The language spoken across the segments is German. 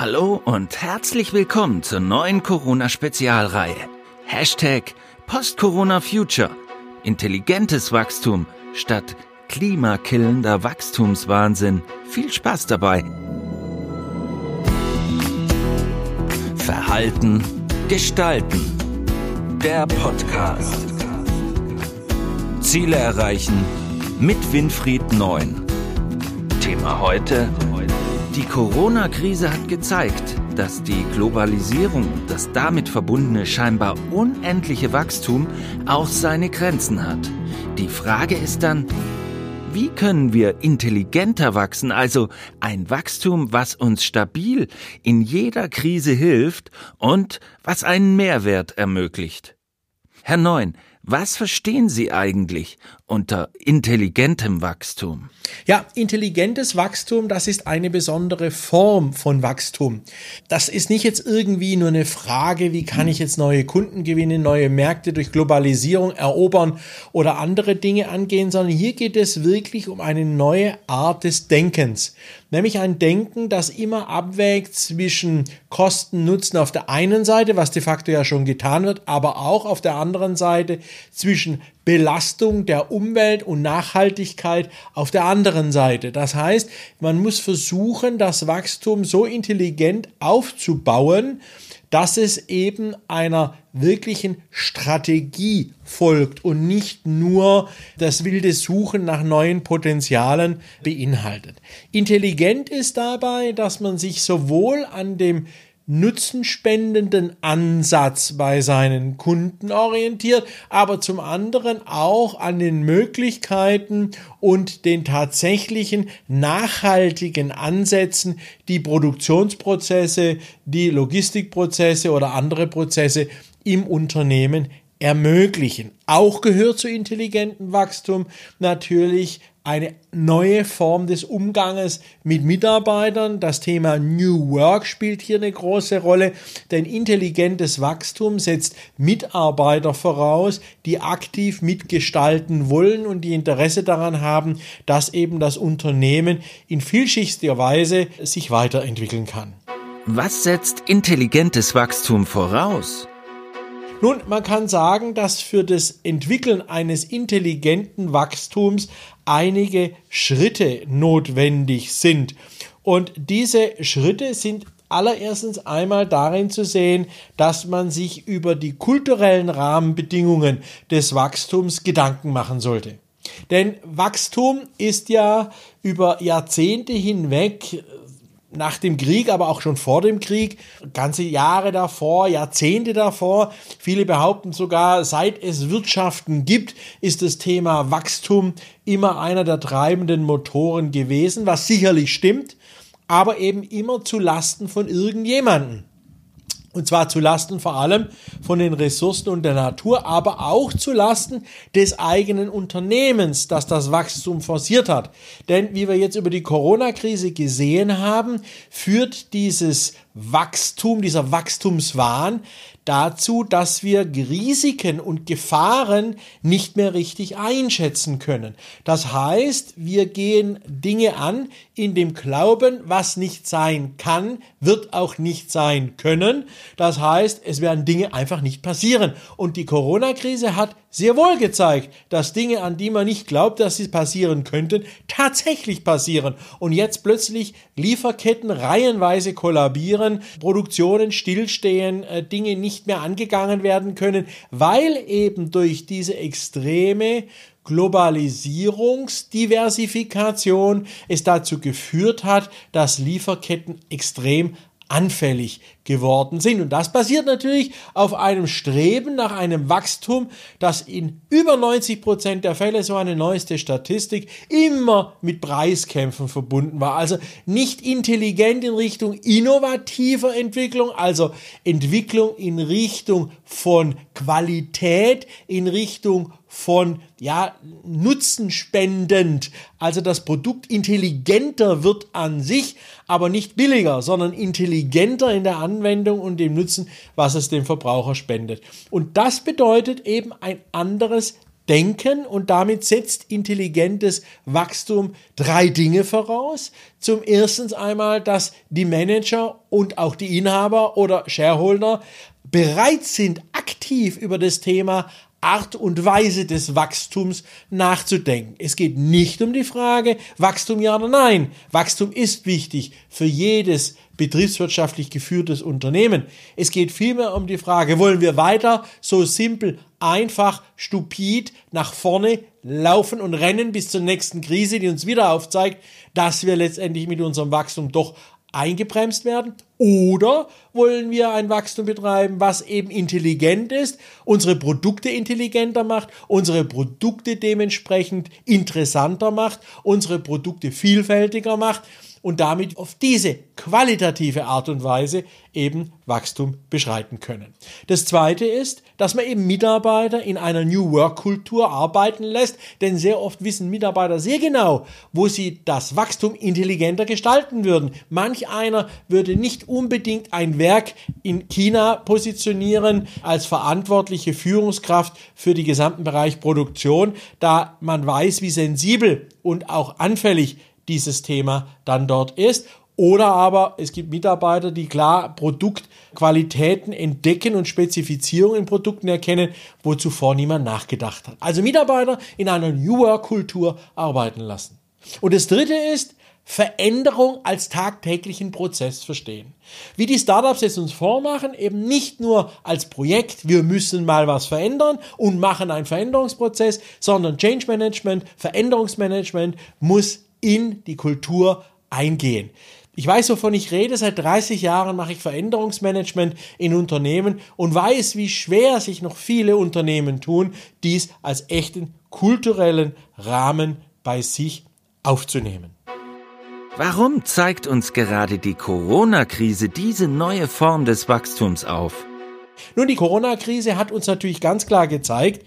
Hallo und herzlich willkommen zur neuen Corona-Spezialreihe. Hashtag Post-Corona-Future. Intelligentes Wachstum statt klimakillender Wachstumswahnsinn. Viel Spaß dabei. Verhalten, Gestalten. Der Podcast. Ziele erreichen mit Winfried Neun. Thema heute. Die Corona-Krise hat gezeigt, dass die Globalisierung und das damit verbundene scheinbar unendliche Wachstum auch seine Grenzen hat. Die Frage ist dann, wie können wir intelligenter wachsen, also ein Wachstum, was uns stabil in jeder Krise hilft und was einen Mehrwert ermöglicht? Herr Neun, was verstehen Sie eigentlich unter intelligentem Wachstum? Ja, intelligentes Wachstum, das ist eine besondere Form von Wachstum. Das ist nicht jetzt irgendwie nur eine Frage, wie kann ich jetzt neue Kunden gewinnen, neue Märkte durch Globalisierung erobern oder andere Dinge angehen, sondern hier geht es wirklich um eine neue Art des Denkens. Nämlich ein Denken, das immer abwägt zwischen Kosten, Nutzen auf der einen Seite, was de facto ja schon getan wird, aber auch auf der anderen Seite zwischen Belastung der Umwelt und Nachhaltigkeit auf der anderen Seite. Das heißt, man muss versuchen, das Wachstum so intelligent aufzubauen, dass es eben einer wirklichen Strategie folgt und nicht nur das wilde Suchen nach neuen Potenzialen beinhaltet. Intelligent ist dabei, dass man sich sowohl an dem nutzenspendenden Ansatz bei seinen Kunden orientiert, aber zum anderen auch an den Möglichkeiten und den tatsächlichen nachhaltigen Ansätzen, die Produktionsprozesse, die Logistikprozesse oder andere Prozesse im Unternehmen ermöglichen. Auch gehört zu intelligentem Wachstum natürlich eine neue Form des Umganges mit Mitarbeitern. Das Thema New Work spielt hier eine große Rolle, denn intelligentes Wachstum setzt Mitarbeiter voraus, die aktiv mitgestalten wollen und die Interesse daran haben, dass eben das Unternehmen in vielschichtiger Weise sich weiterentwickeln kann. Was setzt intelligentes Wachstum voraus? Nun, man kann sagen, dass für das Entwickeln eines intelligenten Wachstums einige Schritte notwendig sind. Und diese Schritte sind allererstens einmal darin zu sehen, dass man sich über die kulturellen Rahmenbedingungen des Wachstums Gedanken machen sollte. Denn Wachstum ist ja über Jahrzehnte hinweg nach dem Krieg, aber auch schon vor dem Krieg, ganze Jahre davor, Jahrzehnte davor. Viele behaupten sogar, seit es Wirtschaften gibt, ist das Thema Wachstum immer einer der treibenden Motoren gewesen, was sicherlich stimmt, aber eben immer zu Lasten von irgendjemanden. Und zwar zu Lasten vor allem von den Ressourcen und der Natur, aber auch zu Lasten des eigenen Unternehmens, das das Wachstum forciert hat. Denn wie wir jetzt über die Corona-Krise gesehen haben, führt dieses Wachstum, dieser Wachstumswahn dazu, dass wir Risiken und Gefahren nicht mehr richtig einschätzen können. Das heißt, wir gehen Dinge an in dem Glauben, was nicht sein kann, wird auch nicht sein können. Das heißt, es werden Dinge einfach nicht passieren. Und die Corona-Krise hat sehr wohl gezeigt, dass Dinge, an die man nicht glaubt, dass sie passieren könnten, tatsächlich passieren. Und jetzt plötzlich Lieferketten reihenweise kollabieren, Produktionen stillstehen, äh, Dinge nicht mehr angegangen werden können, weil eben durch diese extreme Globalisierungsdiversifikation es dazu geführt hat, dass Lieferketten extrem anfällig geworden sind. Und das basiert natürlich auf einem Streben nach einem Wachstum, das in über 90 Prozent der Fälle, so eine neueste Statistik, immer mit Preiskämpfen verbunden war. Also nicht intelligent in Richtung innovativer Entwicklung, also Entwicklung in Richtung von Qualität, in Richtung von ja, nutzenspendend, also das Produkt intelligenter wird an sich, aber nicht billiger, sondern intelligenter in der Anwendung und dem Nutzen, was es dem Verbraucher spendet. Und das bedeutet eben ein anderes denken und damit setzt intelligentes Wachstum drei Dinge voraus. Zum ersten einmal, dass die Manager und auch die Inhaber oder Shareholder bereit sind, aktiv über das Thema Art und Weise des Wachstums nachzudenken. Es geht nicht um die Frage, Wachstum ja oder nein. Wachstum ist wichtig für jedes betriebswirtschaftlich geführtes Unternehmen. Es geht vielmehr um die Frage, wollen wir weiter so simpel, einfach, stupid nach vorne laufen und rennen bis zur nächsten Krise, die uns wieder aufzeigt, dass wir letztendlich mit unserem Wachstum doch eingebremst werden? Oder wollen wir ein Wachstum betreiben, was eben intelligent ist, unsere Produkte intelligenter macht, unsere Produkte dementsprechend interessanter macht, unsere Produkte vielfältiger macht und damit auf diese qualitative Art und Weise eben Wachstum beschreiten können. Das zweite ist, dass man eben Mitarbeiter in einer New Work Kultur arbeiten lässt, denn sehr oft wissen Mitarbeiter sehr genau, wo sie das Wachstum intelligenter gestalten würden. Manch einer würde nicht unbedingt ein Werk in China positionieren als verantwortliche Führungskraft für den gesamten Bereich Produktion, da man weiß, wie sensibel und auch anfällig dieses Thema dann dort ist. Oder aber es gibt Mitarbeiter, die klar Produktqualitäten entdecken und Spezifizierungen in Produkten erkennen, wo zuvor niemand nachgedacht hat. Also Mitarbeiter in einer New Work Kultur arbeiten lassen. Und das dritte ist, Veränderung als tagtäglichen Prozess verstehen. Wie die Startups es uns vormachen, eben nicht nur als Projekt, wir müssen mal was verändern und machen einen Veränderungsprozess, sondern Change Management, Veränderungsmanagement muss in die Kultur eingehen. Ich weiß, wovon ich rede. Seit 30 Jahren mache ich Veränderungsmanagement in Unternehmen und weiß, wie schwer sich noch viele Unternehmen tun, dies als echten kulturellen Rahmen bei sich aufzunehmen. Warum zeigt uns gerade die Corona-Krise diese neue Form des Wachstums auf? Nun, die Corona-Krise hat uns natürlich ganz klar gezeigt,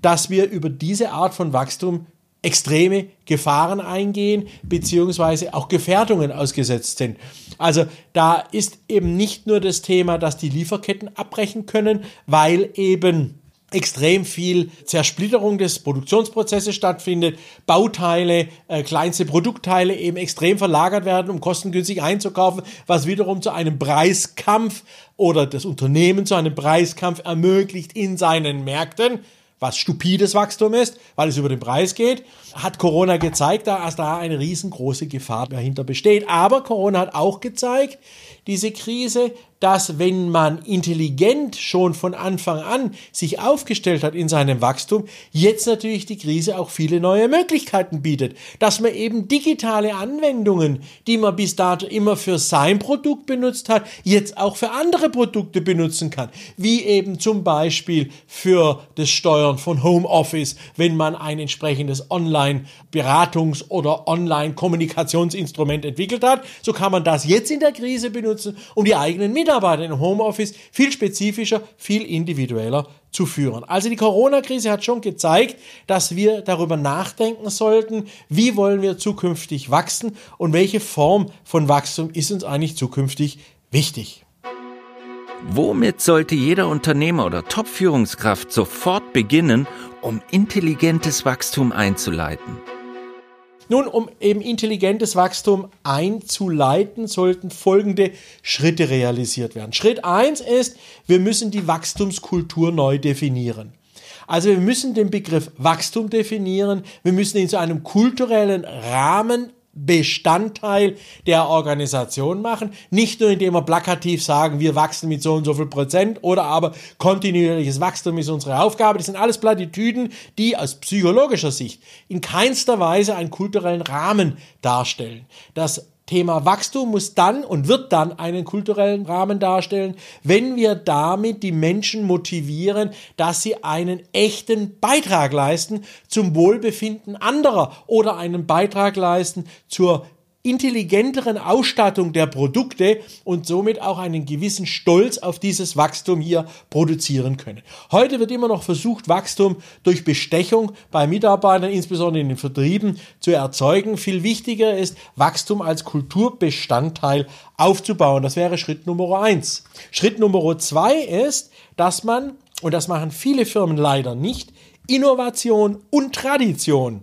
dass wir über diese Art von Wachstum extreme Gefahren eingehen, beziehungsweise auch Gefährdungen ausgesetzt sind. Also da ist eben nicht nur das Thema, dass die Lieferketten abbrechen können, weil eben extrem viel Zersplitterung des Produktionsprozesses stattfindet, Bauteile, äh, kleinste Produktteile eben extrem verlagert werden, um kostengünstig einzukaufen, was wiederum zu einem Preiskampf oder das Unternehmen zu einem Preiskampf ermöglicht in seinen Märkten was stupides Wachstum ist, weil es über den Preis geht, hat Corona gezeigt, dass da eine riesengroße Gefahr dahinter besteht. Aber Corona hat auch gezeigt, diese Krise, dass wenn man intelligent schon von Anfang an sich aufgestellt hat in seinem Wachstum, jetzt natürlich die Krise auch viele neue Möglichkeiten bietet. Dass man eben digitale Anwendungen, die man bis dato immer für sein Produkt benutzt hat, jetzt auch für andere Produkte benutzen kann. Wie eben zum Beispiel für das Steuern von Homeoffice, wenn man ein entsprechendes Online-Beratungs- oder Online-Kommunikationsinstrument entwickelt hat. So kann man das jetzt in der Krise benutzen, um die eigenen Mitarbeiter Mitarbeiter im Homeoffice viel spezifischer, viel individueller zu führen. Also die Corona-Krise hat schon gezeigt, dass wir darüber nachdenken sollten, wie wollen wir zukünftig wachsen und welche Form von Wachstum ist uns eigentlich zukünftig wichtig. Womit sollte jeder Unternehmer oder Top-Führungskraft sofort beginnen, um intelligentes Wachstum einzuleiten? Nun, um eben intelligentes Wachstum einzuleiten, sollten folgende Schritte realisiert werden. Schritt eins ist, wir müssen die Wachstumskultur neu definieren. Also wir müssen den Begriff Wachstum definieren, wir müssen ihn zu einem kulturellen Rahmen Bestandteil der Organisation machen. Nicht nur indem wir plakativ sagen, wir wachsen mit so und so viel Prozent oder aber kontinuierliches Wachstum ist unsere Aufgabe. Das sind alles Plattitüden, die aus psychologischer Sicht in keinster Weise einen kulturellen Rahmen darstellen. Das Thema Wachstum muss dann und wird dann einen kulturellen Rahmen darstellen, wenn wir damit die Menschen motivieren, dass sie einen echten Beitrag leisten zum Wohlbefinden anderer oder einen Beitrag leisten zur intelligenteren Ausstattung der Produkte und somit auch einen gewissen Stolz auf dieses Wachstum hier produzieren können. Heute wird immer noch versucht, Wachstum durch Bestechung bei Mitarbeitern, insbesondere in den Vertrieben, zu erzeugen. Viel wichtiger ist, Wachstum als Kulturbestandteil aufzubauen. Das wäre Schritt Nummer eins. Schritt Nummer zwei ist, dass man, und das machen viele Firmen leider nicht, Innovation und Tradition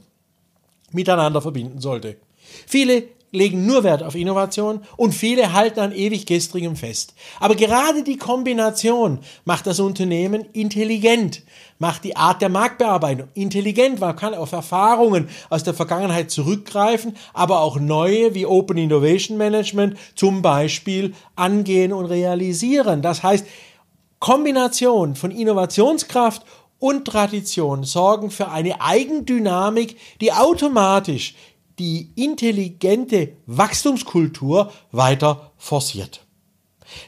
miteinander verbinden sollte. Viele legen nur Wert auf Innovation und viele halten an ewig gestrigem fest. Aber gerade die Kombination macht das Unternehmen intelligent, macht die Art der Marktbearbeitung intelligent. Man kann auf Erfahrungen aus der Vergangenheit zurückgreifen, aber auch neue wie Open Innovation Management zum Beispiel angehen und realisieren. Das heißt, Kombination von Innovationskraft und Tradition sorgen für eine Eigendynamik, die automatisch die intelligente Wachstumskultur weiter forciert.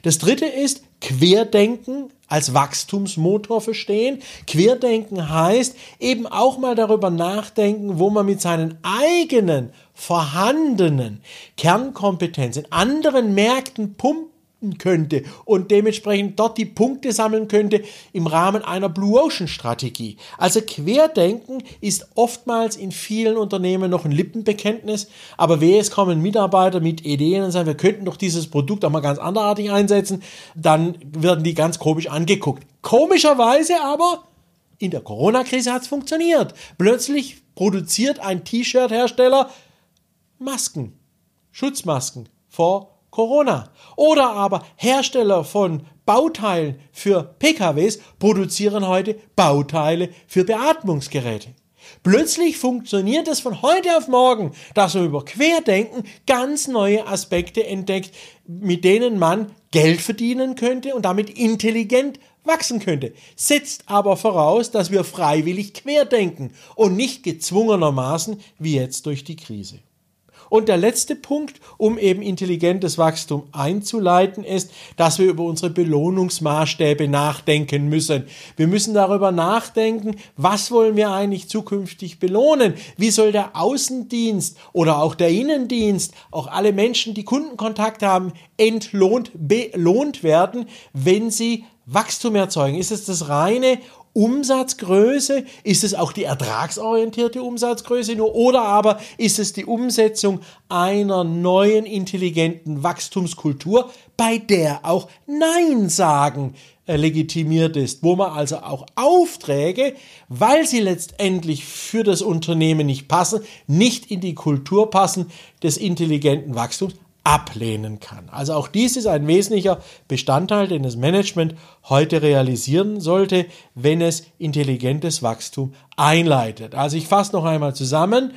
Das dritte ist Querdenken als Wachstumsmotor verstehen. Querdenken heißt eben auch mal darüber nachdenken, wo man mit seinen eigenen vorhandenen Kernkompetenzen in anderen Märkten pumpen könnte und dementsprechend dort die Punkte sammeln könnte im Rahmen einer Blue Ocean Strategie. Also Querdenken ist oftmals in vielen Unternehmen noch ein Lippenbekenntnis, aber wehe, es kommen Mitarbeiter mit Ideen und sagen, wir könnten doch dieses Produkt auch mal ganz anderartig einsetzen, dann werden die ganz komisch angeguckt. Komischerweise aber in der Corona-Krise hat es funktioniert. Plötzlich produziert ein T-Shirt-Hersteller Masken, Schutzmasken vor Corona. Oder aber Hersteller von Bauteilen für PKWs produzieren heute Bauteile für Beatmungsgeräte. Plötzlich funktioniert es von heute auf morgen, dass man über Querdenken ganz neue Aspekte entdeckt, mit denen man Geld verdienen könnte und damit intelligent wachsen könnte. Setzt aber voraus, dass wir freiwillig querdenken und nicht gezwungenermaßen wie jetzt durch die Krise. Und der letzte Punkt, um eben intelligentes Wachstum einzuleiten, ist, dass wir über unsere Belohnungsmaßstäbe nachdenken müssen. Wir müssen darüber nachdenken, was wollen wir eigentlich zukünftig belohnen? Wie soll der Außendienst oder auch der Innendienst, auch alle Menschen, die Kundenkontakt haben, entlohnt, belohnt werden, wenn sie Wachstum erzeugen? Ist es das reine Umsatzgröße? Ist es auch die ertragsorientierte Umsatzgröße nur? Oder aber ist es die Umsetzung einer neuen intelligenten Wachstumskultur, bei der auch Nein sagen äh, legitimiert ist, wo man also auch Aufträge, weil sie letztendlich für das Unternehmen nicht passen, nicht in die Kultur passen des intelligenten Wachstums, ablehnen kann. Also auch dies ist ein wesentlicher Bestandteil, den das Management heute realisieren sollte, wenn es intelligentes Wachstum einleitet. Also ich fasse noch einmal zusammen.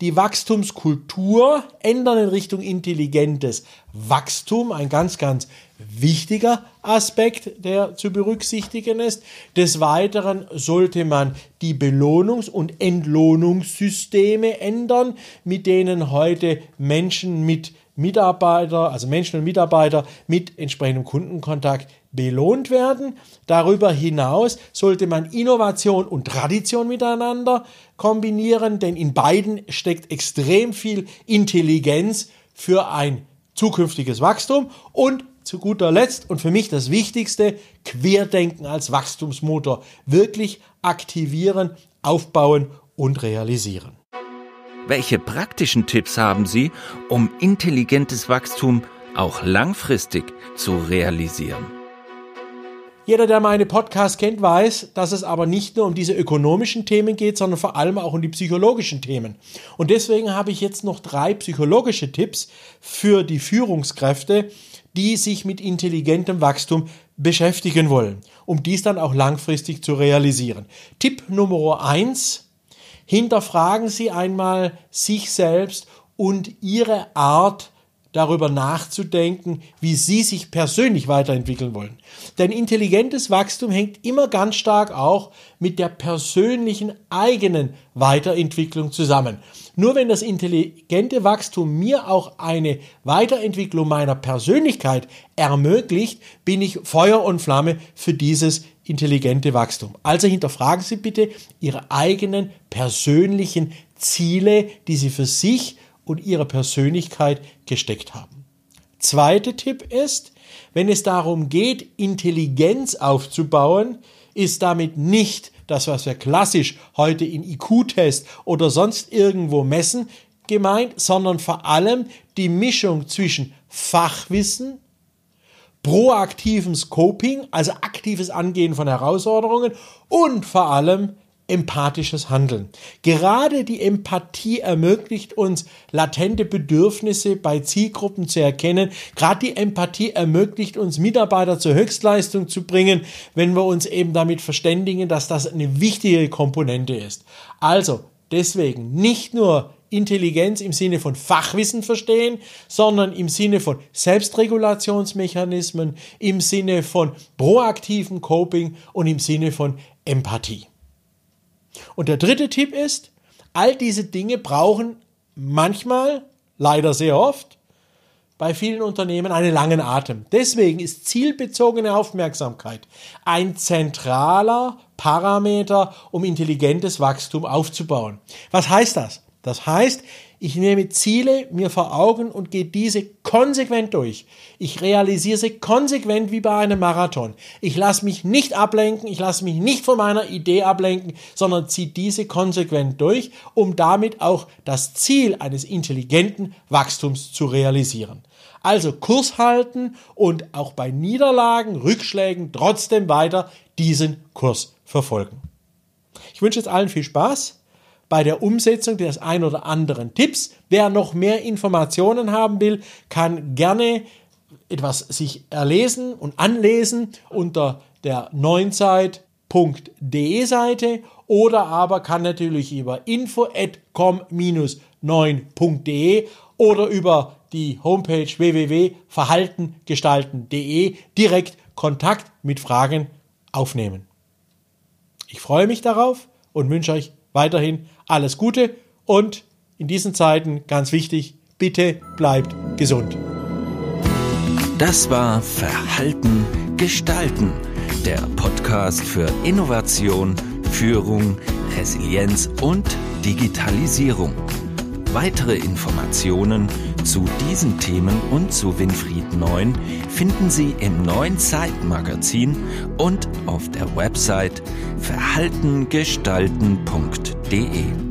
Die Wachstumskultur ändern in Richtung intelligentes Wachstum, ein ganz, ganz wichtiger Aspekt, der zu berücksichtigen ist. Des Weiteren sollte man die Belohnungs- und Entlohnungssysteme ändern, mit denen heute Menschen mit Mitarbeiter, also Menschen und Mitarbeiter mit entsprechendem Kundenkontakt belohnt werden. Darüber hinaus sollte man Innovation und Tradition miteinander kombinieren, denn in beiden steckt extrem viel Intelligenz für ein zukünftiges Wachstum und zu guter Letzt und für mich das Wichtigste, Querdenken als Wachstumsmotor wirklich aktivieren, aufbauen und realisieren. Welche praktischen Tipps haben Sie, um intelligentes Wachstum auch langfristig zu realisieren? Jeder, der meine Podcasts kennt, weiß, dass es aber nicht nur um diese ökonomischen Themen geht, sondern vor allem auch um die psychologischen Themen. Und deswegen habe ich jetzt noch drei psychologische Tipps für die Führungskräfte, die sich mit intelligentem Wachstum beschäftigen wollen, um dies dann auch langfristig zu realisieren. Tipp Nummer eins, Hinterfragen Sie einmal sich selbst und Ihre Art, darüber nachzudenken, wie Sie sich persönlich weiterentwickeln wollen. Denn intelligentes Wachstum hängt immer ganz stark auch mit der persönlichen eigenen Weiterentwicklung zusammen. Nur wenn das intelligente Wachstum mir auch eine Weiterentwicklung meiner Persönlichkeit ermöglicht, bin ich Feuer und Flamme für dieses intelligente Wachstum. Also hinterfragen Sie bitte Ihre eigenen persönlichen Ziele, die Sie für sich und Ihre Persönlichkeit gesteckt haben. Zweiter Tipp ist, wenn es darum geht, Intelligenz aufzubauen, ist damit nicht das, was wir klassisch heute in IQ-Test oder sonst irgendwo messen, gemeint, sondern vor allem die Mischung zwischen Fachwissen, proaktivem Scoping, also aktives Angehen von Herausforderungen und vor allem empathisches Handeln. Gerade die Empathie ermöglicht uns, latente Bedürfnisse bei Zielgruppen zu erkennen. Gerade die Empathie ermöglicht uns, Mitarbeiter zur Höchstleistung zu bringen, wenn wir uns eben damit verständigen, dass das eine wichtige Komponente ist. Also deswegen nicht nur Intelligenz im Sinne von Fachwissen verstehen, sondern im Sinne von Selbstregulationsmechanismen, im Sinne von proaktivem Coping und im Sinne von Empathie. Und der dritte Tipp ist, all diese Dinge brauchen manchmal, leider sehr oft, bei vielen Unternehmen einen langen Atem. Deswegen ist zielbezogene Aufmerksamkeit ein zentraler Parameter, um intelligentes Wachstum aufzubauen. Was heißt das? Das heißt, ich nehme Ziele mir vor Augen und gehe diese konsequent durch. Ich realisiere sie konsequent wie bei einem Marathon. Ich lasse mich nicht ablenken, ich lasse mich nicht von meiner Idee ablenken, sondern ziehe diese konsequent durch, um damit auch das Ziel eines intelligenten Wachstums zu realisieren. Also Kurs halten und auch bei Niederlagen, Rückschlägen trotzdem weiter diesen Kurs verfolgen. Ich wünsche jetzt allen viel Spaß bei der Umsetzung des ein oder anderen Tipps. Wer noch mehr Informationen haben will, kann gerne etwas sich erlesen und anlesen unter der neunzeit.de Seite oder aber kann natürlich über info@com-9.de oder über die Homepage www.verhaltengestalten.de direkt Kontakt mit Fragen aufnehmen. Ich freue mich darauf und wünsche euch weiterhin alles Gute und in diesen Zeiten ganz wichtig, bitte bleibt gesund. Das war Verhalten gestalten, der Podcast für Innovation, Führung, Resilienz und Digitalisierung. Weitere Informationen zu diesen Themen und zu Winfried Neun finden Sie im neuen Zeitmagazin und auf der Website verhaltengestalten.de.